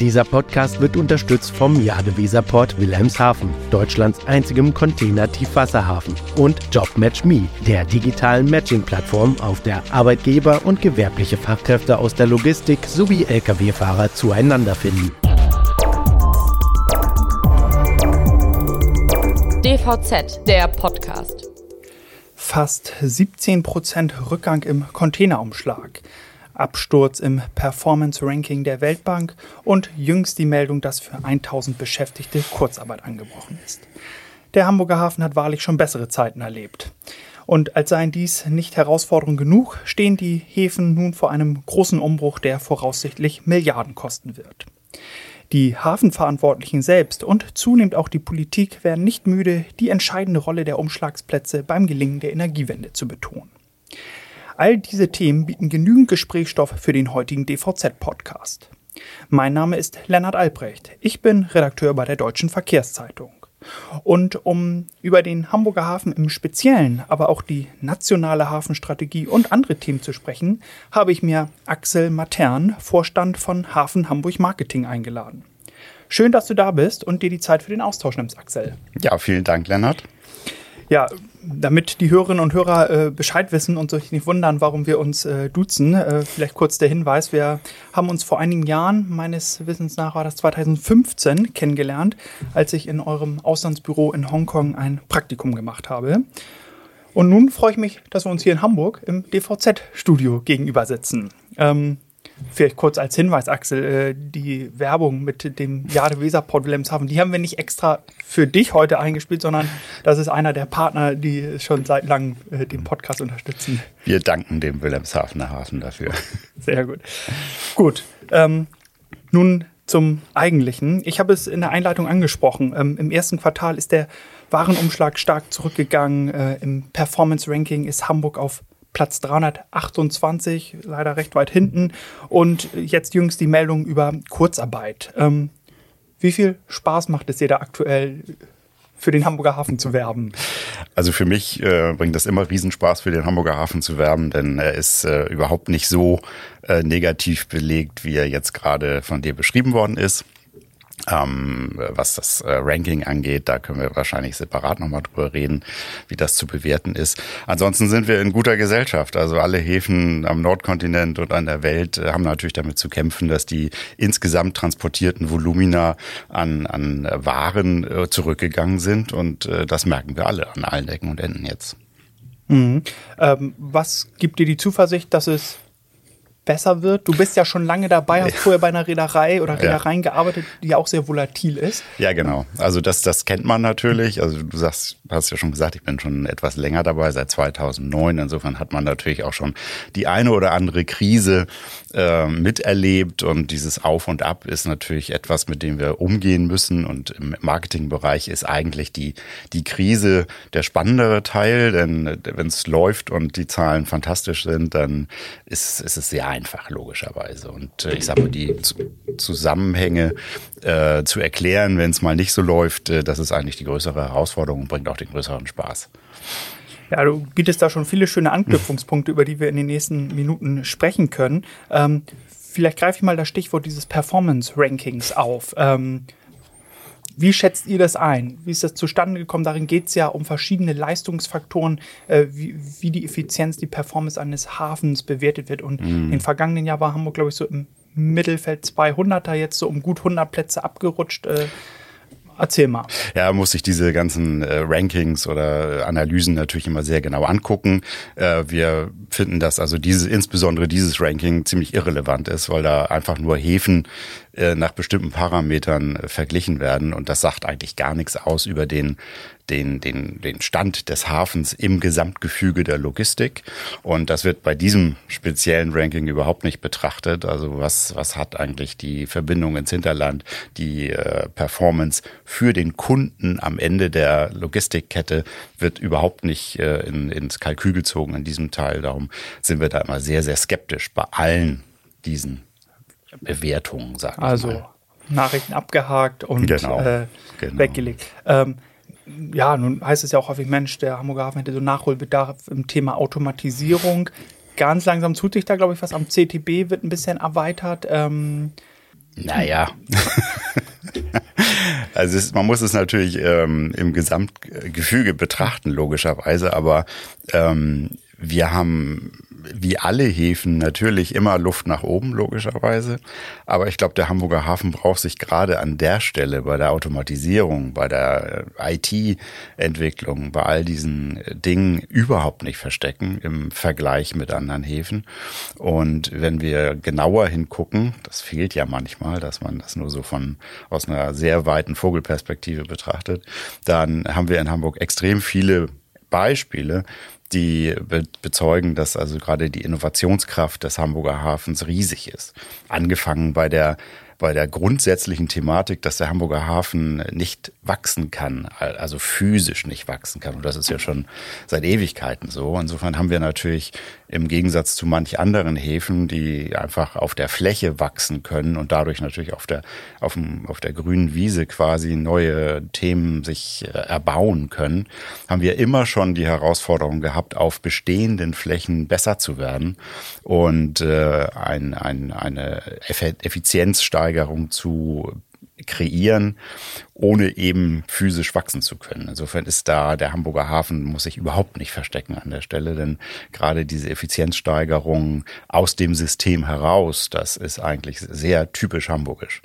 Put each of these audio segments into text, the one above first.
Dieser Podcast wird unterstützt vom Jadeweserport Wilhelmshaven, Deutschlands einzigem Container-Tiefwasserhafen, und JobMatchMe, der digitalen Matching-Plattform, auf der Arbeitgeber und gewerbliche Fachkräfte aus der Logistik sowie Lkw-Fahrer zueinander finden. DVZ, der Podcast. Fast 17% Rückgang im Containerumschlag. Absturz im Performance-Ranking der Weltbank und jüngst die Meldung, dass für 1000 Beschäftigte Kurzarbeit angebrochen ist. Der Hamburger Hafen hat wahrlich schon bessere Zeiten erlebt. Und als seien dies nicht Herausforderung genug, stehen die Häfen nun vor einem großen Umbruch, der voraussichtlich Milliarden kosten wird. Die Hafenverantwortlichen selbst und zunehmend auch die Politik werden nicht müde, die entscheidende Rolle der Umschlagsplätze beim Gelingen der Energiewende zu betonen. All diese Themen bieten genügend Gesprächsstoff für den heutigen DVZ-Podcast. Mein Name ist Lennart Albrecht. Ich bin Redakteur bei der Deutschen Verkehrszeitung. Und um über den Hamburger Hafen im Speziellen, aber auch die nationale Hafenstrategie und andere Themen zu sprechen, habe ich mir Axel Matern, Vorstand von Hafen Hamburg Marketing, eingeladen. Schön, dass du da bist und dir die Zeit für den Austausch nimmst, Axel. Ja, vielen Dank, Lennart. Ja, damit die Hörerinnen und Hörer äh, Bescheid wissen und sich nicht wundern, warum wir uns äh, duzen, äh, vielleicht kurz der Hinweis. Wir haben uns vor einigen Jahren, meines Wissens nach war das 2015, kennengelernt, als ich in eurem Auslandsbüro in Hongkong ein Praktikum gemacht habe. Und nun freue ich mich, dass wir uns hier in Hamburg im DVZ-Studio gegenüber sitzen. Ähm, Vielleicht kurz als Hinweis, Axel, äh, die Werbung mit dem Jade Weser Port Wilhelmshaven, die haben wir nicht extra für dich heute eingespielt, sondern das ist einer der Partner, die schon seit langem äh, den Podcast unterstützen. Wir danken dem Wilhelmshavener Hafen dafür. Sehr gut. Gut. Ähm, nun zum Eigentlichen. Ich habe es in der Einleitung angesprochen. Ähm, Im ersten Quartal ist der Warenumschlag stark zurückgegangen. Äh, Im Performance-Ranking ist Hamburg auf Platz 328, leider recht weit hinten. Und jetzt jüngst die Meldung über Kurzarbeit. Ähm, wie viel Spaß macht es dir da aktuell für den Hamburger Hafen zu werben? Also für mich äh, bringt das immer Riesenspaß, für den Hamburger Hafen zu werben, denn er ist äh, überhaupt nicht so äh, negativ belegt, wie er jetzt gerade von dir beschrieben worden ist. Ähm, was das äh, Ranking angeht, da können wir wahrscheinlich separat nochmal drüber reden, wie das zu bewerten ist. Ansonsten sind wir in guter Gesellschaft. Also alle Häfen am Nordkontinent und an der Welt äh, haben natürlich damit zu kämpfen, dass die insgesamt transportierten Volumina an, an Waren äh, zurückgegangen sind. Und äh, das merken wir alle an allen Ecken und Enden jetzt. Mhm. Ähm, was gibt dir die Zuversicht, dass es besser wird? Du bist ja schon lange dabei, hast vorher bei einer Reederei oder Reedereien ja. gearbeitet, die auch sehr volatil ist. Ja, genau. Also das, das kennt man natürlich. Also du sagst, hast ja schon gesagt, ich bin schon etwas länger dabei, seit 2009. Insofern hat man natürlich auch schon die eine oder andere Krise äh, miterlebt und dieses Auf und Ab ist natürlich etwas, mit dem wir umgehen müssen. Und im Marketingbereich ist eigentlich die, die Krise der spannendere Teil, denn wenn es läuft und die Zahlen fantastisch sind, dann ist, ist es sehr einfach, logischerweise. Und äh, ich sage mal, die Zusammenhänge äh, zu erklären, wenn es mal nicht so läuft, äh, das ist eigentlich die größere Herausforderung und bringt auch den größeren Spaß. Ja, du bietest da schon viele schöne Anknüpfungspunkte, über die wir in den nächsten Minuten sprechen können. Ähm, vielleicht greife ich mal das Stichwort dieses Performance-Rankings auf. Ähm, wie schätzt ihr das ein? Wie ist das zustande gekommen? Darin geht es ja um verschiedene Leistungsfaktoren, äh, wie, wie, die Effizienz, die Performance eines Hafens bewertet wird. Und mhm. im vergangenen Jahr war Hamburg, glaube ich, so im Mittelfeld 200er, jetzt so um gut 100 Plätze abgerutscht. Äh, Erzähl mal. Ja, muss ich diese ganzen äh, Rankings oder Analysen natürlich immer sehr genau angucken. Äh, wir finden, dass also diese, insbesondere dieses Ranking ziemlich irrelevant ist, weil da einfach nur Häfen äh, nach bestimmten Parametern äh, verglichen werden und das sagt eigentlich gar nichts aus über den den, den, den Stand des Hafens im Gesamtgefüge der Logistik. Und das wird bei diesem speziellen Ranking überhaupt nicht betrachtet. Also was, was hat eigentlich die Verbindung ins Hinterland, die äh, Performance für den Kunden am Ende der Logistikkette wird überhaupt nicht äh, in, ins Kalkül gezogen in diesem Teil. Darum sind wir da immer sehr, sehr skeptisch bei allen diesen Bewertungen, sagen also, mal. Nachrichten abgehakt und genau, äh, genau. weggelegt. Ähm, ja, nun heißt es ja auch häufig, Mensch, der Hamburger Hafen hätte so Nachholbedarf im Thema Automatisierung. Ganz langsam tut sich da, glaube ich, was am CTB wird ein bisschen erweitert. Ähm, Naja. also es, man muss es natürlich ähm, im Gesamtgefüge betrachten, logischerweise, aber ähm, wir haben wie alle Häfen natürlich immer Luft nach oben, logischerweise. Aber ich glaube, der Hamburger Hafen braucht sich gerade an der Stelle bei der Automatisierung, bei der äh, IT-Entwicklung, bei all diesen Dingen überhaupt nicht verstecken im Vergleich mit anderen Häfen. Und wenn wir genauer hingucken, das fehlt ja manchmal, dass man das nur so von aus einer sehr weiten Vogelperspektive betrachtet, dann haben wir in Hamburg extrem viele Beispiele, die be bezeugen, dass also gerade die Innovationskraft des Hamburger Hafens riesig ist. Angefangen bei der bei der grundsätzlichen Thematik, dass der Hamburger Hafen nicht wachsen kann, also physisch nicht wachsen kann. Und das ist ja schon seit Ewigkeiten so. Insofern haben wir natürlich im Gegensatz zu manch anderen Häfen, die einfach auf der Fläche wachsen können und dadurch natürlich auf der, auf, dem, auf der grünen Wiese quasi neue Themen sich äh, erbauen können, haben wir immer schon die Herausforderung gehabt, auf bestehenden Flächen besser zu werden und äh, ein, ein, eine Effizienzsteigerung zu kreieren, ohne eben physisch wachsen zu können. Insofern ist da der Hamburger Hafen muss sich überhaupt nicht verstecken an der Stelle, denn gerade diese Effizienzsteigerung aus dem System heraus, das ist eigentlich sehr typisch hamburgisch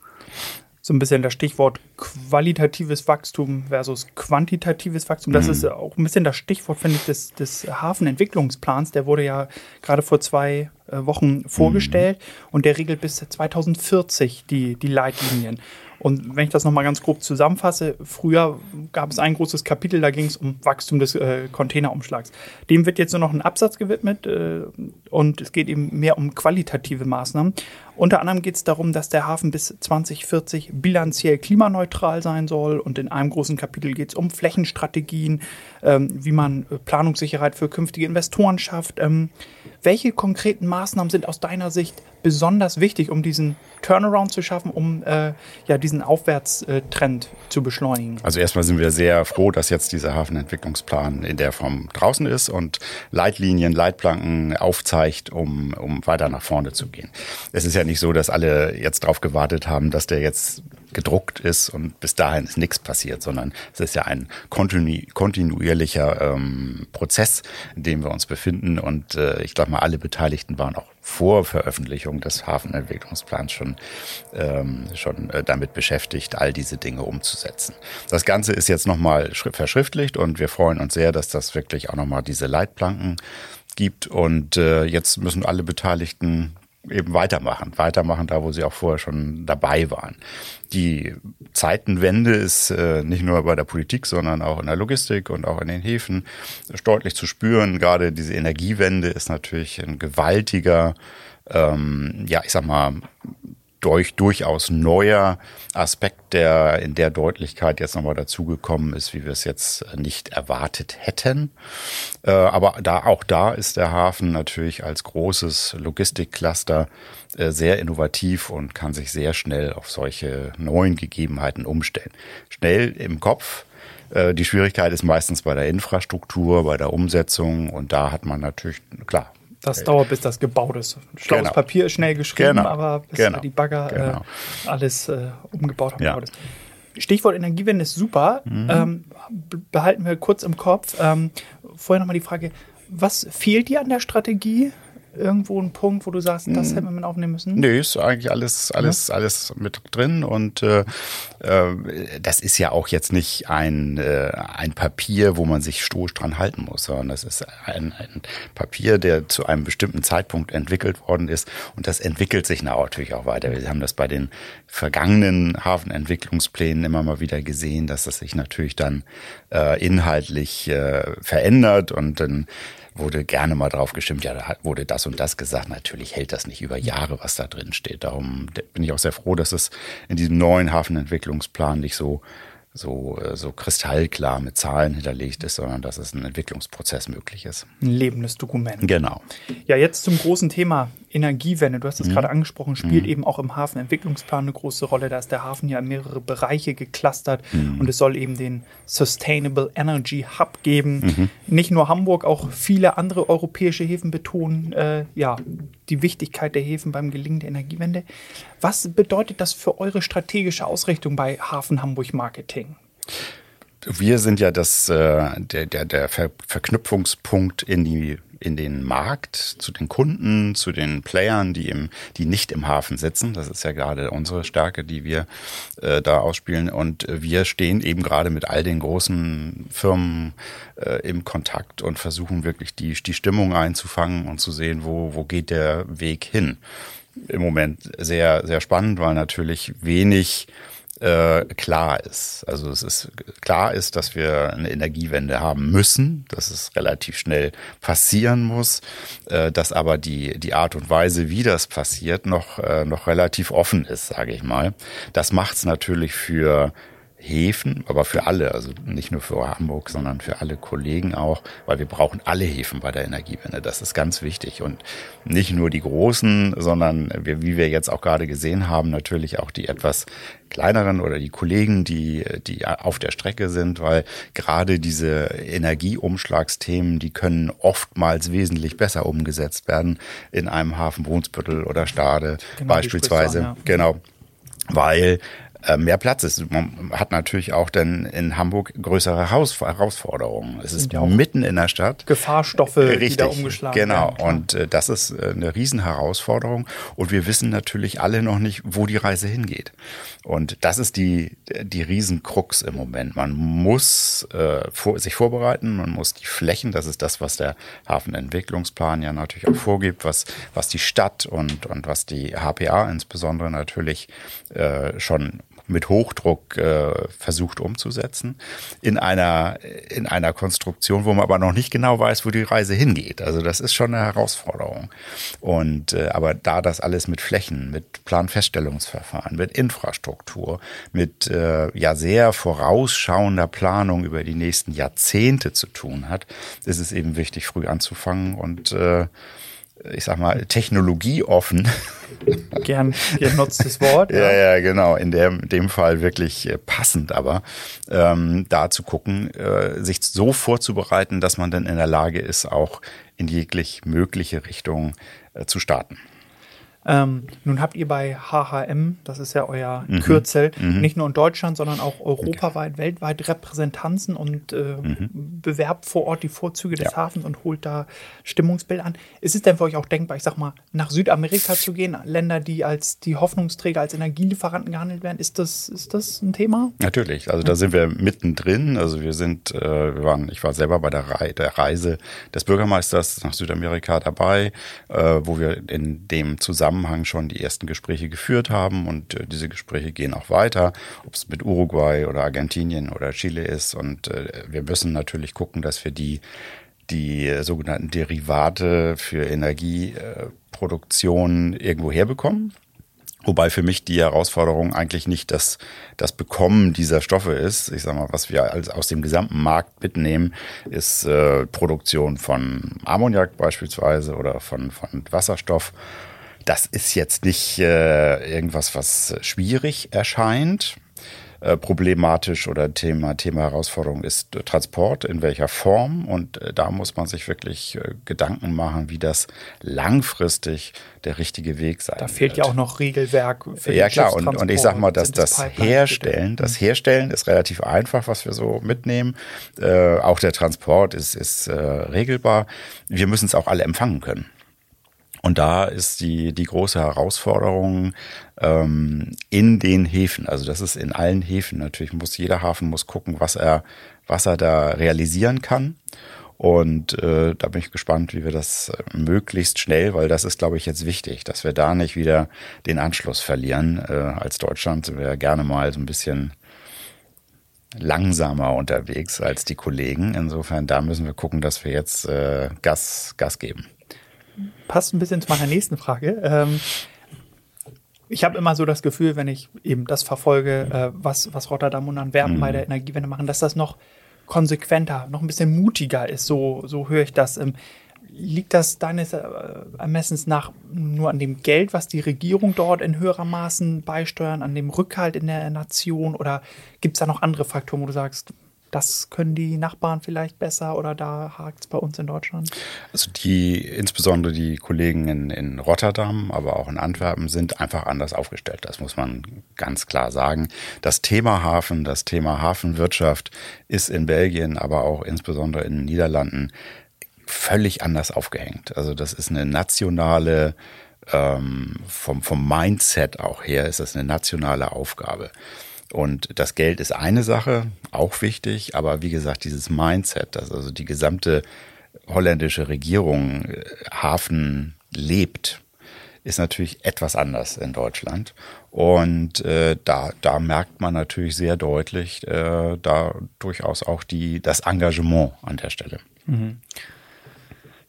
so ein bisschen das Stichwort qualitatives Wachstum versus quantitatives Wachstum. Das mhm. ist auch ein bisschen das Stichwort, finde ich, des, des Hafenentwicklungsplans. Der wurde ja gerade vor zwei äh, Wochen vorgestellt mhm. und der regelt bis 2040 die, die Leitlinien. Und wenn ich das nochmal ganz grob zusammenfasse, früher gab es ein großes Kapitel, da ging es um Wachstum des äh, Containerumschlags. Dem wird jetzt nur noch ein Absatz gewidmet äh, und es geht eben mehr um qualitative Maßnahmen. Unter anderem geht es darum, dass der Hafen bis 2040 bilanziell klimaneutral sein soll und in einem großen Kapitel geht es um Flächenstrategien, ähm, wie man äh, Planungssicherheit für künftige Investoren schafft. Ähm, welche konkreten Maßnahmen sind aus deiner Sicht besonders wichtig, um diesen Turnaround zu schaffen, um äh, ja, diesen Aufwärtstrend zu beschleunigen? Also erstmal sind wir sehr froh, dass jetzt dieser Hafenentwicklungsplan in der Form draußen ist und Leitlinien, Leitplanken aufzeigt, um, um weiter nach vorne zu gehen. Es ist ja nicht so, dass alle jetzt darauf gewartet haben, dass der jetzt gedruckt ist und bis dahin ist nichts passiert, sondern es ist ja ein kontinu kontinuierlicher ähm, Prozess, in dem wir uns befinden. Und äh, ich glaube mal, alle Beteiligten waren auch vor Veröffentlichung des Hafenentwicklungsplans schon, ähm, schon äh, damit beschäftigt, all diese Dinge umzusetzen. Das Ganze ist jetzt nochmal verschriftlicht und wir freuen uns sehr, dass das wirklich auch nochmal diese Leitplanken gibt. Und äh, jetzt müssen alle Beteiligten eben weitermachen, weitermachen da, wo sie auch vorher schon dabei waren. Die Zeitenwende ist äh, nicht nur bei der Politik, sondern auch in der Logistik und auch in den Häfen deutlich zu spüren. Gerade diese Energiewende ist natürlich ein gewaltiger, ähm, ja, ich sag mal, durch, durchaus neuer Aspekt, der in der Deutlichkeit jetzt nochmal dazugekommen ist, wie wir es jetzt nicht erwartet hätten. Äh, aber da, auch da ist der Hafen natürlich als großes Logistikcluster äh, sehr innovativ und kann sich sehr schnell auf solche neuen Gegebenheiten umstellen. Schnell im Kopf, äh, die Schwierigkeit ist meistens bei der Infrastruktur, bei der Umsetzung und da hat man natürlich, klar, das dauert, bis das gebaut ist. Schlaues genau. Papier ist schnell geschrieben, genau. aber bis genau. die Bagger äh, genau. äh, alles äh, umgebaut haben. Ja. Stichwort Energiewende ist super. Mhm. Ähm, behalten wir kurz im Kopf. Ähm, vorher nochmal die Frage, was fehlt dir an der Strategie? Irgendwo ein Punkt, wo du sagst, das hm. hätten wir mit aufnehmen müssen? Nee, ist eigentlich alles, alles, ja. alles mit drin und äh, äh, das ist ja auch jetzt nicht ein, äh, ein Papier, wo man sich stoisch dran halten muss, sondern das ist ein, ein Papier, der zu einem bestimmten Zeitpunkt entwickelt worden ist und das entwickelt sich natürlich auch weiter. Wir haben das bei den vergangenen Hafenentwicklungsplänen immer mal wieder gesehen, dass das sich natürlich dann äh, inhaltlich äh, verändert und dann wurde gerne mal drauf gestimmt, ja, da wurde das und das gesagt. Natürlich hält das nicht über Jahre, was da drin steht. Darum bin ich auch sehr froh, dass es in diesem neuen Hafenentwicklungsplan nicht so so, äh, so kristallklar mit Zahlen hinterlegt ist, sondern dass es ein Entwicklungsprozess möglich ist. Ein lebendes Dokument. Genau. Ja, jetzt zum großen Thema Energiewende, du hast es mhm. gerade angesprochen, spielt mhm. eben auch im Hafenentwicklungsplan eine große Rolle. Da ist der Hafen ja in mehrere Bereiche geclustert mhm. und es soll eben den Sustainable Energy Hub geben. Mhm. Nicht nur Hamburg, auch viele andere europäische Häfen betonen äh, ja, die Wichtigkeit der Häfen beim Gelingen der Energiewende. Was bedeutet das für eure strategische Ausrichtung bei Hafen Hamburg Marketing? Wir sind ja das, äh, der, der, der Ver Verknüpfungspunkt in die in den Markt, zu den Kunden, zu den Playern, die im, die nicht im Hafen sitzen. Das ist ja gerade unsere Stärke, die wir äh, da ausspielen. Und wir stehen eben gerade mit all den großen Firmen äh, im Kontakt und versuchen wirklich die, die Stimmung einzufangen und zu sehen, wo, wo geht der Weg hin. Im Moment sehr, sehr spannend, weil natürlich wenig äh, klar ist. Also es ist klar ist, dass wir eine Energiewende haben müssen, dass es relativ schnell passieren muss, äh, dass aber die die Art und Weise, wie das passiert, noch äh, noch relativ offen ist, sage ich mal. Das macht es natürlich für Häfen, aber für alle, also nicht nur für Hamburg, sondern für alle Kollegen auch, weil wir brauchen alle Häfen bei der Energiewende. Das ist ganz wichtig und nicht nur die großen, sondern wir, wie wir jetzt auch gerade gesehen haben, natürlich auch die etwas kleineren oder die Kollegen, die, die auf der Strecke sind, weil gerade diese Energieumschlagsthemen, die können oftmals wesentlich besser umgesetzt werden in einem Hafen Brunsbüttel oder Stade genau, beispielsweise. An, ja. Genau weil mehr Platz ist. Man hat natürlich auch dann in Hamburg größere Haus Herausforderungen. Es ist ja mitten in der Stadt. Gefahrstoffe, Richtig, die da umgeschlagen genau. werden. Und äh, das ist äh, eine Riesenherausforderung. Und wir wissen natürlich alle noch nicht, wo die Reise hingeht. Und das ist die, die Riesenkrux im Moment. Man muss äh, vor, sich vorbereiten, man muss die Flächen, das ist das, was der Hafenentwicklungsplan ja natürlich auch vorgibt, was, was die Stadt und, und was die HPA insbesondere natürlich äh, schon mit Hochdruck äh, versucht umzusetzen in einer in einer Konstruktion, wo man aber noch nicht genau weiß, wo die Reise hingeht. Also das ist schon eine Herausforderung. Und äh, aber da das alles mit Flächen, mit Planfeststellungsverfahren, mit Infrastruktur, mit äh, ja sehr vorausschauender Planung über die nächsten Jahrzehnte zu tun hat, ist es eben wichtig, früh anzufangen und äh, ich sag mal, technologieoffen. Gern genutztes Wort. ja, ja, genau. In dem, dem Fall wirklich äh, passend, aber ähm, da zu gucken, äh, sich so vorzubereiten, dass man dann in der Lage ist, auch in jeglich mögliche Richtung äh, zu starten. Ähm, nun habt ihr bei HHM, das ist ja euer mhm. Kürzel, mhm. nicht nur in Deutschland, sondern auch europaweit, okay. weltweit Repräsentanzen und äh, mhm. bewerbt vor Ort die Vorzüge des ja. Hafens und holt da Stimmungsbild an. Ist es denn für euch auch denkbar, ich sag mal, nach Südamerika zu gehen, Länder, die als die Hoffnungsträger, als Energielieferanten gehandelt werden? Ist das, ist das ein Thema? Natürlich, also da sind wir mittendrin. Also wir sind, äh, wir waren, ich war selber bei der, Re der Reise des Bürgermeisters nach Südamerika dabei, äh, wo wir in dem Zusammenhang Zusammenhang schon die ersten Gespräche geführt haben und äh, diese Gespräche gehen auch weiter, ob es mit Uruguay oder Argentinien oder Chile ist. Und äh, wir müssen natürlich gucken, dass wir die die sogenannten Derivate für Energieproduktion irgendwo herbekommen. Wobei für mich die Herausforderung eigentlich nicht das, das Bekommen dieser Stoffe ist. Ich sag mal, was wir als, aus dem gesamten Markt mitnehmen, ist äh, Produktion von Ammoniak beispielsweise oder von, von Wasserstoff das ist jetzt nicht äh, irgendwas, was schwierig erscheint. Äh, problematisch oder Thema, Thema Herausforderung ist äh, Transport, in welcher Form. Und äh, da muss man sich wirklich äh, Gedanken machen, wie das langfristig der richtige Weg sein Da fehlt wird. ja auch noch Regelwerk für Ja klar, und, und ich sag mal, dass das, das Herstellen, das. Herstellen ist relativ einfach, was wir so mitnehmen. Äh, auch der Transport ist, ist äh, regelbar. Wir müssen es auch alle empfangen können. Und da ist die, die große Herausforderung ähm, in den Häfen. Also das ist in allen Häfen. Natürlich muss jeder Hafen muss gucken, was er, was er da realisieren kann. Und äh, da bin ich gespannt, wie wir das äh, möglichst schnell, weil das ist, glaube ich, jetzt wichtig, dass wir da nicht wieder den Anschluss verlieren. Äh, als Deutschland sind wir ja gerne mal so ein bisschen langsamer unterwegs als die Kollegen. Insofern, da müssen wir gucken, dass wir jetzt äh, Gas, Gas geben passt ein bisschen zu meiner nächsten Frage. Ähm, ich habe immer so das Gefühl, wenn ich eben das verfolge, äh, was, was Rotterdam und Antwerpen mhm. bei der Energiewende machen, dass das noch konsequenter, noch ein bisschen mutiger ist. So, so höre ich das. Ähm, liegt das deines äh, Ermessens nach nur an dem Geld, was die Regierung dort in höherer Maßen beisteuern, an dem Rückhalt in der Nation oder gibt es da noch andere Faktoren, wo du sagst, das können die Nachbarn vielleicht besser oder da hakt es bei uns in Deutschland? Also die, insbesondere die Kollegen in, in Rotterdam, aber auch in Antwerpen sind einfach anders aufgestellt. Das muss man ganz klar sagen. Das Thema Hafen, das Thema Hafenwirtschaft ist in Belgien, aber auch insbesondere in den Niederlanden völlig anders aufgehängt. Also das ist eine nationale, ähm, vom, vom Mindset auch her ist das eine nationale Aufgabe. Und das Geld ist eine Sache, auch wichtig, aber wie gesagt, dieses Mindset, dass also die gesamte holländische Regierung äh, Hafen lebt, ist natürlich etwas anders in Deutschland. Und äh, da, da merkt man natürlich sehr deutlich äh, da durchaus auch die, das Engagement an der Stelle. Mhm.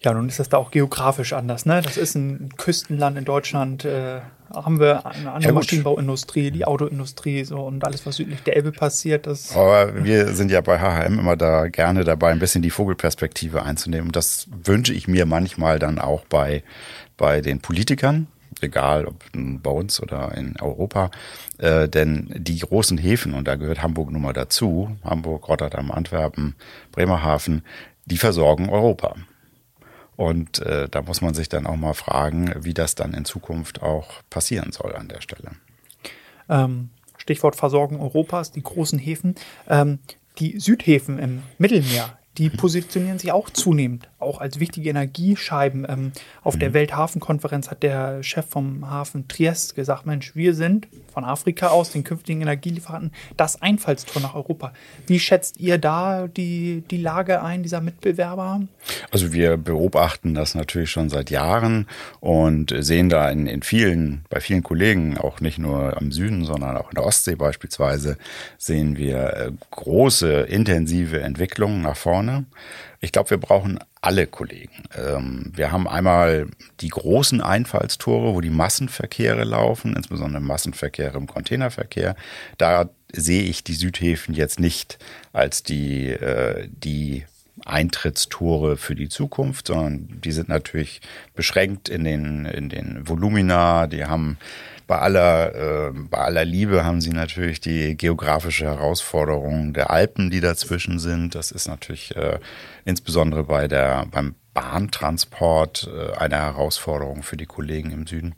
Ja, nun ist das da auch geografisch anders. Ne? Das ist ein Küstenland in Deutschland. Äh, haben wir eine andere ja, Maschinenbauindustrie, die Autoindustrie so und alles, was südlich der Elbe passiert. Das Aber wir sind ja bei HHM immer da gerne dabei, ein bisschen die Vogelperspektive einzunehmen. Und das wünsche ich mir manchmal dann auch bei, bei den Politikern egal ob bei uns oder in Europa. Äh, denn die großen Häfen, und da gehört Hamburg nun mal dazu, Hamburg, Rotterdam, Antwerpen, Bremerhaven, die versorgen Europa. Und äh, da muss man sich dann auch mal fragen, wie das dann in Zukunft auch passieren soll an der Stelle. Ähm, Stichwort Versorgung Europas, die großen Häfen. Ähm, die Südhäfen im Mittelmeer, die positionieren sich auch zunehmend, auch als wichtige Energiescheiben. Ähm, auf mhm. der Welthafenkonferenz hat der Chef vom Hafen Triest gesagt, Mensch, wir sind von Afrika aus, den künftigen Energielieferanten, das Einfallstor nach Europa. Wie schätzt ihr da die, die Lage ein, dieser Mitbewerber? Also wir beobachten das natürlich schon seit Jahren und sehen da in, in vielen, bei vielen Kollegen, auch nicht nur am Süden, sondern auch in der Ostsee beispielsweise, sehen wir äh, große, intensive Entwicklungen nach vorne vorne. Ich glaube, wir brauchen alle Kollegen. Ähm, wir haben einmal die großen Einfallstore, wo die Massenverkehre laufen, insbesondere Massenverkehre im Containerverkehr. Da sehe ich die Südhäfen jetzt nicht als die, äh, die Eintrittstore für die Zukunft, sondern die sind natürlich beschränkt in den, in den Volumina, die haben bei aller, äh, bei aller Liebe haben sie natürlich die geografische Herausforderung der Alpen, die dazwischen sind. Das ist natürlich äh, insbesondere bei der, beim Bahntransport äh, eine Herausforderung für die Kollegen im Süden.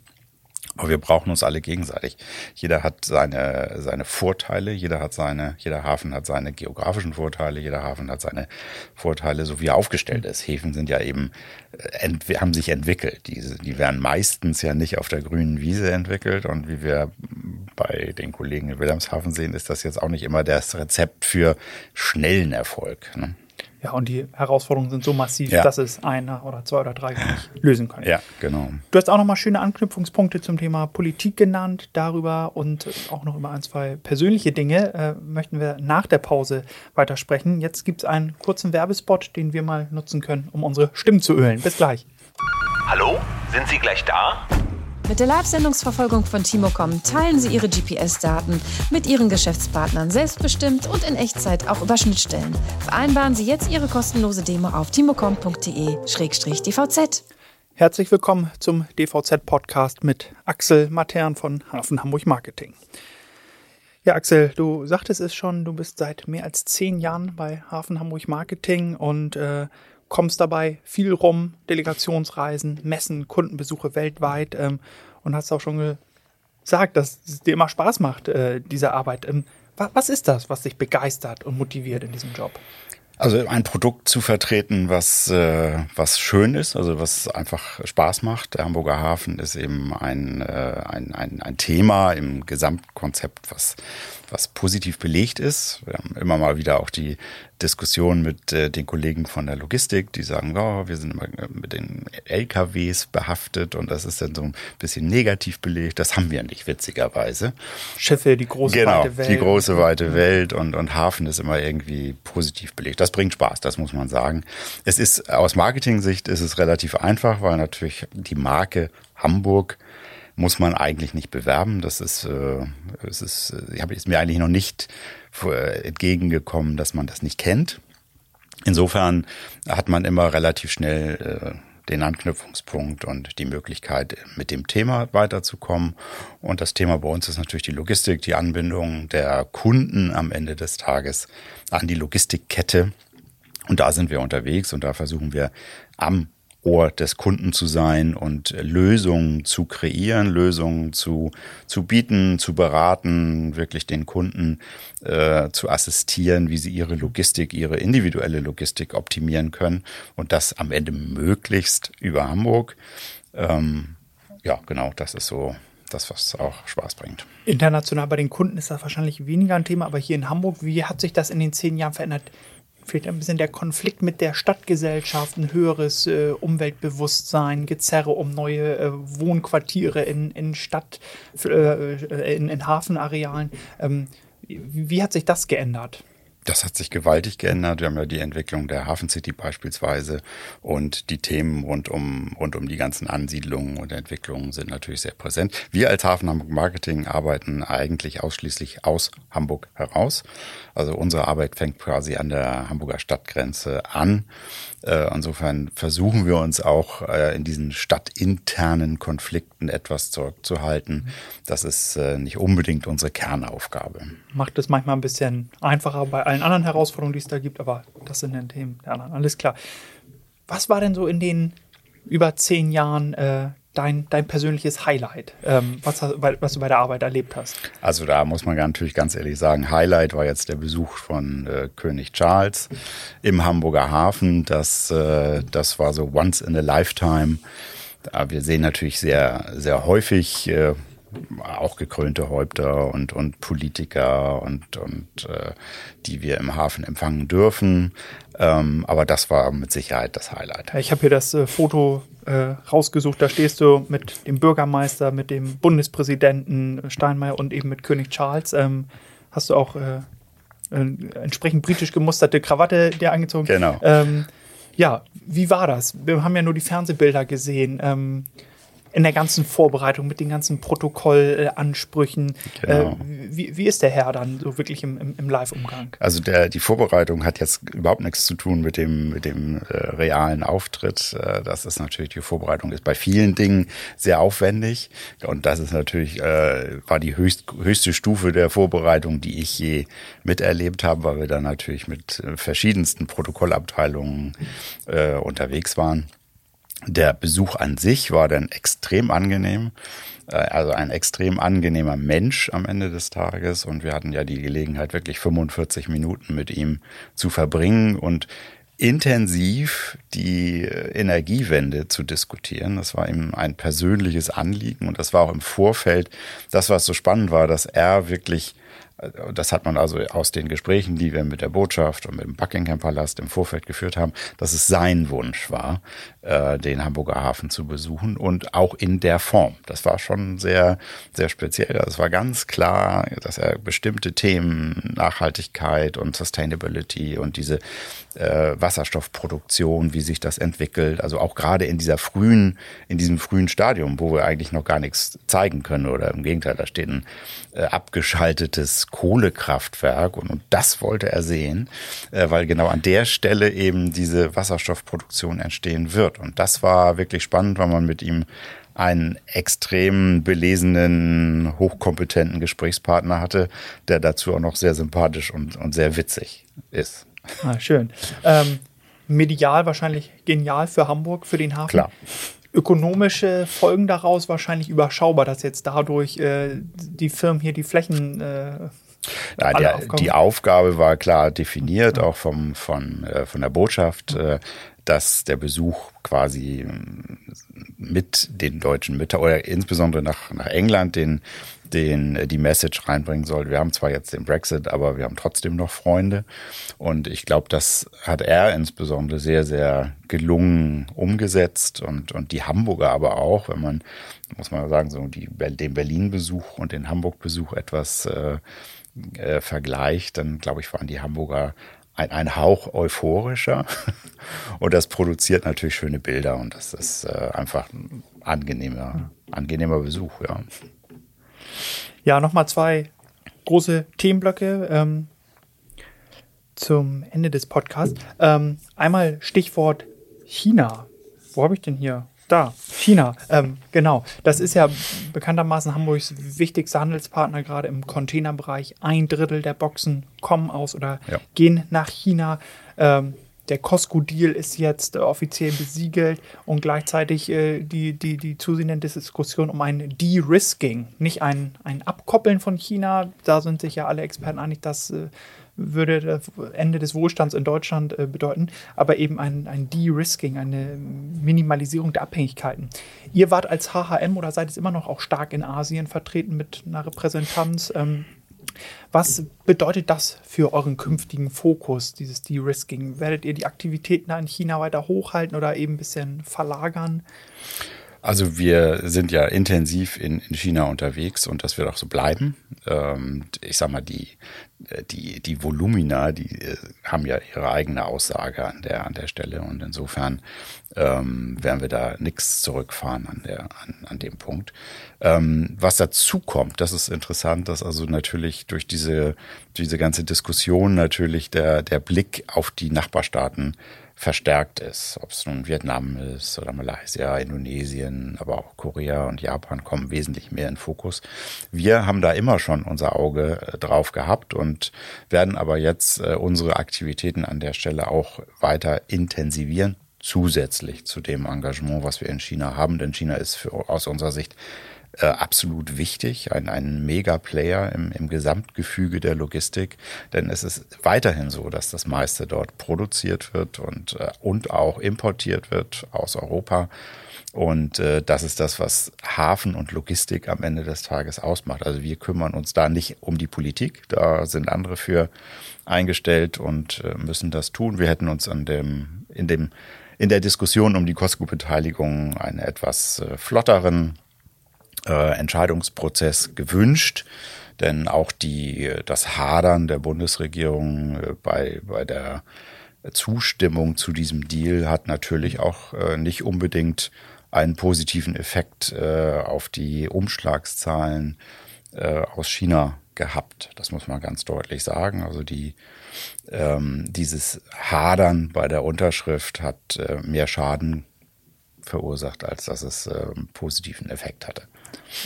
Aber wir brauchen uns alle gegenseitig. Jeder hat seine, seine Vorteile, jeder hat seine, jeder Hafen hat seine geografischen Vorteile, jeder Hafen hat seine Vorteile, so wie er aufgestellt ist. Häfen sind ja eben, äh, haben sich entwickelt. Die, die werden meistens ja nicht auf der grünen Wiese entwickelt. Und wie wir bei den Kollegen in Wilhelmshaven sehen, ist das jetzt auch nicht immer das Rezept für schnellen Erfolg. Ne? Ja, und die Herausforderungen sind so massiv, ja. dass es einer oder zwei oder drei nicht lösen können. Ja, genau. Du hast auch nochmal schöne Anknüpfungspunkte zum Thema Politik genannt. Darüber und auch noch über ein, zwei persönliche Dinge äh, möchten wir nach der Pause weitersprechen. Jetzt gibt es einen kurzen Werbespot, den wir mal nutzen können, um unsere Stimmen zu ölen. Bis gleich. Hallo, sind Sie gleich da? Mit der Live-Sendungsverfolgung von Timocom teilen Sie Ihre GPS-Daten mit Ihren Geschäftspartnern selbstbestimmt und in Echtzeit auch über Schnittstellen. Vereinbaren Sie jetzt Ihre kostenlose Demo auf timocom.de-dvz. Herzlich willkommen zum DVZ-Podcast mit Axel Matern von Hafen Hamburg Marketing. Ja, Axel, du sagtest es schon, du bist seit mehr als zehn Jahren bei Hafen Hamburg Marketing und äh, kommst dabei viel rum, Delegationsreisen, Messen, Kundenbesuche weltweit ähm, und hast auch schon gesagt, dass es dir immer Spaß macht, äh, diese Arbeit. Ähm, was ist das, was dich begeistert und motiviert in diesem Job? Also ein Produkt zu vertreten, was, äh, was schön ist, also was einfach Spaß macht. Der Hamburger Hafen ist eben ein, äh, ein, ein, ein Thema im Gesamtkonzept, was was positiv belegt ist. Wir haben immer mal wieder auch die Diskussion mit äh, den Kollegen von der Logistik, die sagen, oh, wir sind immer äh, mit den LKWs behaftet und das ist dann so ein bisschen negativ belegt. Das haben wir nicht, witzigerweise. Schiffe, die große genau, weite Welt. die große weite Welt und, und Hafen ist immer irgendwie positiv belegt. Das bringt Spaß, das muss man sagen. Es ist aus Marketing-Sicht ist es relativ einfach, weil natürlich die Marke Hamburg muss man eigentlich nicht bewerben. Das ist, äh, es ist, ich habe ist mir eigentlich noch nicht entgegengekommen, dass man das nicht kennt. Insofern hat man immer relativ schnell äh, den Anknüpfungspunkt und die Möglichkeit, mit dem Thema weiterzukommen. Und das Thema bei uns ist natürlich die Logistik, die Anbindung der Kunden am Ende des Tages an die Logistikkette. Und da sind wir unterwegs und da versuchen wir am Ohr des Kunden zu sein und Lösungen zu kreieren, Lösungen zu, zu bieten, zu beraten, wirklich den Kunden äh, zu assistieren, wie sie ihre Logistik, ihre individuelle Logistik optimieren können und das am Ende möglichst über Hamburg. Ähm, ja, genau, das ist so das, was auch Spaß bringt. International bei den Kunden ist das wahrscheinlich weniger ein Thema, aber hier in Hamburg, wie hat sich das in den zehn Jahren verändert? Fehlt ein bisschen der Konflikt mit der Stadtgesellschaft, ein höheres äh, Umweltbewusstsein, Gezerre um neue äh, Wohnquartiere in, in Stadt, äh, in, in Hafenarealen. Ähm, wie, wie hat sich das geändert? Das hat sich gewaltig geändert. Wir haben ja die Entwicklung der Hafen City beispielsweise und die Themen rund um, rund um die ganzen Ansiedlungen und Entwicklungen sind natürlich sehr präsent. Wir als Hafen Hamburg Marketing arbeiten eigentlich ausschließlich aus Hamburg heraus. Also unsere Arbeit fängt quasi an der Hamburger Stadtgrenze an. Äh, insofern versuchen wir uns auch äh, in diesen stadtinternen Konflikten etwas zurückzuhalten. Das ist äh, nicht unbedingt unsere Kernaufgabe. Macht es manchmal ein bisschen einfacher bei allen anderen Herausforderungen, die es da gibt, aber das sind dann Themen der anderen. Alles klar. Was war denn so in den über zehn Jahren äh, dein, dein persönliches Highlight, ähm, was, was, du bei der Arbeit erlebt hast? Also da muss man natürlich ganz ehrlich sagen, Highlight war jetzt der Besuch von äh, König Charles im Hamburger Hafen. Das, äh, das war so once in a lifetime. Wir sehen natürlich sehr, sehr häufig äh, auch gekrönte Häupter und, und Politiker und, und äh, die wir im Hafen empfangen dürfen. Ähm, aber das war mit Sicherheit das Highlight. Ich habe hier das äh, Foto äh, rausgesucht. Da stehst du mit dem Bürgermeister, mit dem Bundespräsidenten Steinmeier und eben mit König Charles. Ähm, hast du auch äh, entsprechend britisch gemusterte Krawatte dir angezogen? Genau. Ähm, ja, wie war das? Wir haben ja nur die Fernsehbilder gesehen. In der ganzen Vorbereitung mit den ganzen Protokollansprüchen. Genau. Äh, wie, wie ist der Herr dann so wirklich im, im, im Live-Umgang? Also der, die Vorbereitung hat jetzt überhaupt nichts zu tun mit dem, mit dem äh, realen Auftritt. Äh, das ist natürlich, die Vorbereitung ist bei vielen Dingen sehr aufwendig. Und das ist natürlich, äh, war die höchst, höchste Stufe der Vorbereitung, die ich je miterlebt habe, weil wir da natürlich mit äh, verschiedensten Protokollabteilungen äh, unterwegs waren. Der Besuch an sich war dann extrem angenehm. Äh, also ein extrem angenehmer Mensch am Ende des Tages. Und wir hatten ja die Gelegenheit, wirklich 45 Minuten mit ihm zu verbringen und intensiv die Energiewende zu diskutieren. Das war ihm ein persönliches Anliegen und das war auch im Vorfeld das, was so spannend war, dass er wirklich das hat man also aus den Gesprächen, die wir mit der Botschaft und mit dem Buckingham Palast im Vorfeld geführt haben, dass es sein Wunsch war, äh, den Hamburger Hafen zu besuchen und auch in der Form. Das war schon sehr, sehr speziell. Es war ganz klar, dass er bestimmte Themen, Nachhaltigkeit und Sustainability und diese äh, Wasserstoffproduktion, wie sich das entwickelt, also auch gerade in dieser frühen, in diesem frühen Stadium, wo wir eigentlich noch gar nichts zeigen können oder im Gegenteil, da steht ein äh, abgeschaltetes Kohlekraftwerk und, und das wollte er sehen, äh, weil genau an der Stelle eben diese Wasserstoffproduktion entstehen wird. Und das war wirklich spannend, weil man mit ihm einen extrem belesenen, hochkompetenten Gesprächspartner hatte, der dazu auch noch sehr sympathisch und, und sehr witzig ist. Ah, schön. Ähm, medial wahrscheinlich genial für Hamburg, für den Hafen. Klar ökonomische Folgen daraus wahrscheinlich überschaubar, dass jetzt dadurch äh, die Firmen hier die Flächen äh, Nein, der, die Aufgabe war klar definiert, auch vom, von, äh, von der Botschaft, äh, dass der Besuch quasi mit den deutschen Müttern oder insbesondere nach, nach England den den äh, die Message reinbringen soll. Wir haben zwar jetzt den Brexit, aber wir haben trotzdem noch Freunde. Und ich glaube, das hat er insbesondere sehr, sehr gelungen umgesetzt und, und die Hamburger aber auch, wenn man, muss man sagen, so die, den Berlin-Besuch und den Hamburg-Besuch etwas äh, äh, vergleicht, dann glaube ich, waren die Hamburger ein, ein Hauch euphorischer. Und das produziert natürlich schöne Bilder und das ist äh, einfach ein angenehmer, angenehmer Besuch, ja. Ja, nochmal zwei große Themenblöcke ähm, zum Ende des Podcasts. Ähm, einmal Stichwort China. wo habe ich denn hier? Da, China, ähm, genau. Das ist ja bekanntermaßen Hamburgs wichtigster Handelspartner, gerade im Containerbereich. Ein Drittel der Boxen kommen aus oder Ja. gehen nach China. Ähm, der Costco-Deal ist jetzt äh, offiziell besiegelt und gleichzeitig äh, die, die, die zusehende Diskussion um ein De-Risking, nicht ein, ein Abkoppeln von China. Da sind sich ja alle Experten einig, dass äh, würde das Ende des Wohlstands in Deutschland äh, bedeuten, aber eben ein, ein De-Risking, eine Minimalisierung der Abhängigkeiten. Ihr wart als HHM oder seid es immer noch auch stark in Asien vertreten mit einer Repräsentanz. Ähm, was bedeutet das für euren künftigen Fokus, dieses De-Risking? Werdet ihr die Aktivitäten in China weiter hochhalten oder eben ein bisschen verlagern? Also wir sind ja intensiv in, in China unterwegs und das wird auch so bleiben. Ähm, ich sag mal, die, die, die Volumina, die äh, haben ja ihre eigene Aussage an der, an der Stelle und insofern ähm, werden wir da nichts zurückfahren an, der, an, an dem Punkt. Ähm, was dazu kommt, das ist interessant, dass also natürlich durch diese, diese ganze Diskussion natürlich der, der Blick auf die Nachbarstaaten verstärkt ist. Ob es nun Vietnam ist oder Malaysia, Indonesien, aber auch Korea und Japan kommen wesentlich mehr in Fokus. Wir haben da immer schon unser Auge äh, drauf gehabt und werden aber jetzt äh, unsere Aktivitäten an der Stelle auch weiter intensivieren, zusätzlich zu dem Engagement, was wir in China haben. Denn China ist für, aus unserer Sicht äh, absolut wichtig, ein, ein Mega-Player im, im Gesamtgefüge der Logistik. Denn es ist weiterhin so, dass das meiste dort produziert wird und, äh, und auch importiert wird aus Europa. Und äh, das ist das, was Hafen und Logistik am Ende des Tages ausmacht. Also wir kümmern uns da nicht um die Politik, da sind andere für eingestellt und äh, müssen das tun. Wir hätten uns an dem, in dem, in der Diskussion um die Costco-Beteiligung einen etwas äh, flotteren äh, Entscheidungsprozess gewünscht. Denn auch die, das Hadern der Bundesregierung äh, bei, bei der Zustimmung zu diesem Deal hat natürlich auch äh, nicht unbedingt einen positiven Effekt äh, auf die Umschlagszahlen aus China gehabt. Das muss man ganz deutlich sagen. Also die, ähm, dieses Hadern bei der Unterschrift hat mehr Schaden verursacht, als dass es positiven Effekt hatte.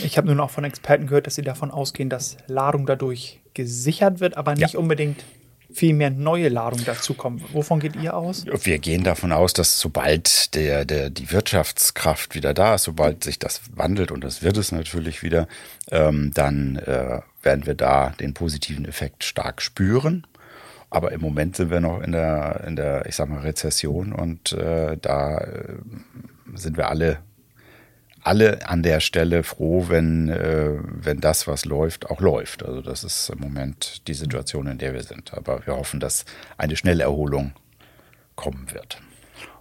Ich habe nun auch von Experten gehört, dass sie davon ausgehen, dass Ladung dadurch gesichert wird, aber nicht Ja. unbedingt viel mehr neue Ladung dazukommen. Wovon geht ihr aus? Wir gehen davon aus, dass sobald der, der, die Wirtschaftskraft wieder da ist, sobald sich das wandelt, und das wird es natürlich wieder, ähm, dann äh, werden wir da den positiven Effekt stark spüren. Aber im Moment sind wir noch in der, in der ich sag mal, Rezession und äh, da äh, sind wir alle, alle an der Stelle froh, wenn, äh, wenn das, was läuft, auch läuft. Also das ist im Moment die Situation, in der wir sind. Aber wir hoffen, dass eine schnelle Erholung kommen wird.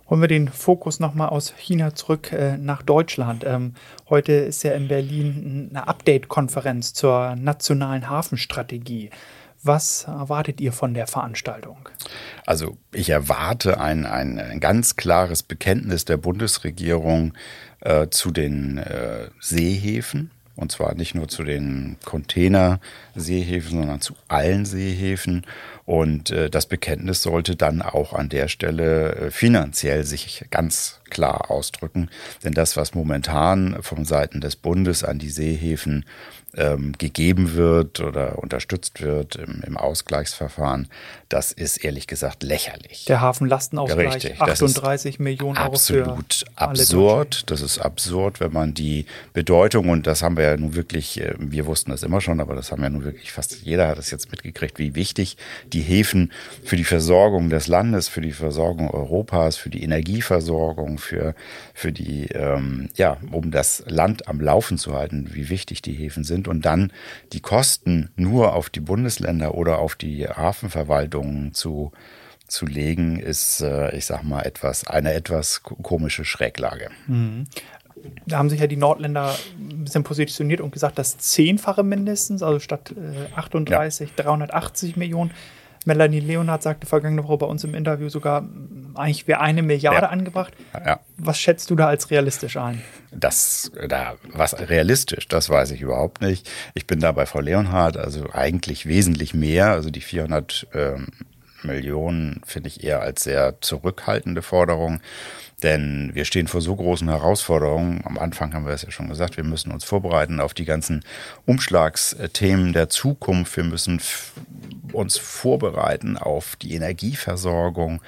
Holen wir den Fokus nochmal aus China zurück äh, nach Deutschland. Ähm, heute ist ja in Berlin eine Update-Konferenz zur nationalen Hafenstrategie. Was erwartet ihr von der Veranstaltung? Also ich erwarte ein, ein, ein ganz klares Bekenntnis der Bundesregierung äh, zu den äh, Seehäfen. Und zwar nicht nur zu den Containerseehäfen, sondern zu allen Seehäfen. Und äh, das Bekenntnis sollte dann auch an der Stelle äh, finanziell sich ganz klar ausdrücken. Denn das, was momentan von Seiten des Bundes an die Seehäfen ähm, gegeben wird oder unterstützt wird im, im Ausgleichsverfahren, das ist ehrlich gesagt lächerlich. Der Hafenlastenausgleich, Richtig, das ist 38 Millionen Euro Absolut absurd. Das ist absurd, wenn man die Bedeutung, und das haben wir ja nun wirklich, äh, wir wussten das immer schon, aber das haben ja nun wirklich fast jeder hat es jetzt mitgekriegt, wie wichtig die Häfen für die Versorgung des Landes, für die Versorgung Europas, für die Energieversorgung, für, für die, ähm, ja, um das Land am Laufen zu halten, wie wichtig die Häfen sind. Und dann die Kosten nur auf die Bundesländer oder auf die Hafenverwaltungen zu zu legen, ist, äh, ich sag mal, etwas, eine etwas ko- komische Schräglage. Da haben sich ja die Nordländer ein bisschen positioniert und gesagt, das Zehnfache mindestens, also statt äh, 38, 380 Millionen. Melanie Leonhardt sagte vergangene Woche bei uns im Interview sogar, eigentlich wäre eine Milliarde Ja. angebracht. Ja. Was schätzt du da als realistisch ein? Das, da, was realistisch, das weiß ich überhaupt nicht. Ich bin da bei Frau Leonhardt, also eigentlich wesentlich mehr. Also die 400 ähm, Millionen finde ich eher als sehr zurückhaltende Forderung. Denn wir stehen vor so großen Herausforderungen. Am Anfang haben wir es ja schon gesagt, wir müssen uns vorbereiten auf die ganzen Umschlagsthemen der Zukunft. Wir müssen uns vorbereiten auf die Energieversorgung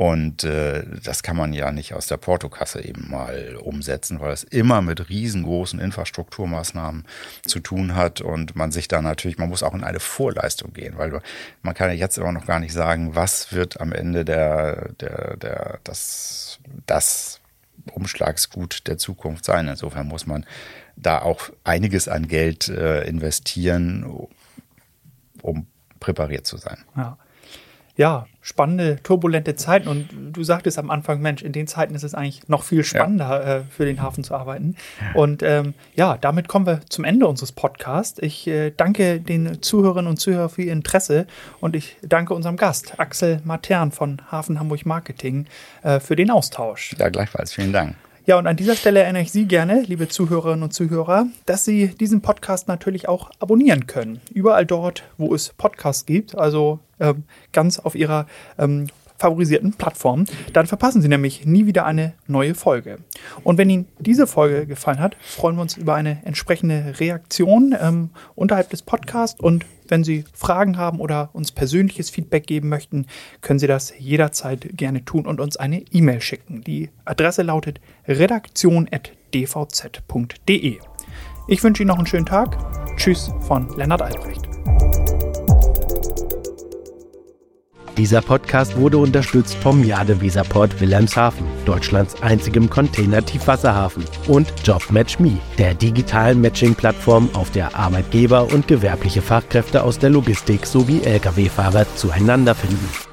und äh, das kann man ja nicht aus der Portokasse eben mal umsetzen, weil es immer mit riesengroßen Infrastrukturmaßnahmen zu tun hat und man sich da natürlich, man muss auch in eine Vorleistung gehen, weil man kann ja jetzt immer noch gar nicht sagen, was wird am Ende der, der, der, das, das Umschlagsgut der Zukunft sein. Insofern muss man da auch einiges an Geld äh, investieren, um präpariert zu sein. Ja ja, spannende, turbulente Zeiten. Und du sagtest am Anfang, Mensch, in den Zeiten ist es eigentlich noch viel spannender, ja. äh, für den Hafen zu arbeiten. Und ähm, ja, damit kommen wir zum Ende unseres Podcasts. Ich äh, danke den Zuhörerinnen und Zuhörern für ihr Interesse und ich danke unserem Gast, Axel Matern von Hafen Hamburg Marketing, äh, für den Austausch. Ja, gleichfalls. Vielen Dank. Ja, und an dieser Stelle erinnere ich Sie gerne, liebe Zuhörerinnen und Zuhörer, dass Sie diesen Podcast natürlich auch abonnieren können. Überall dort, wo es Podcasts gibt, also ähm, ganz auf Ihrer ähm, favorisierten Plattform. Dann verpassen Sie nämlich nie wieder eine neue Folge. Und wenn Ihnen diese Folge gefallen hat, freuen wir uns über eine entsprechende Reaktion ähm, unterhalb des Podcasts. Und wenn Sie Fragen haben oder uns persönliches Feedback geben möchten, können Sie das jederzeit gerne tun und uns eine E-Mail schicken. Die Adresse lautet redaktion.dvz.de. Ich wünsche Ihnen noch einen schönen Tag. Tschüss von Lennart Albrecht. Dieser Podcast wurde unterstützt vom Jade Weserport Wilhelmshaven, Deutschlands einzigem Container-Tiefwasserhafen, und JobMatchMe, der digitalen Matching-Plattform, auf der Arbeitgeber und gewerbliche Fachkräfte aus der Logistik sowie Lkw-Fahrer zueinander finden.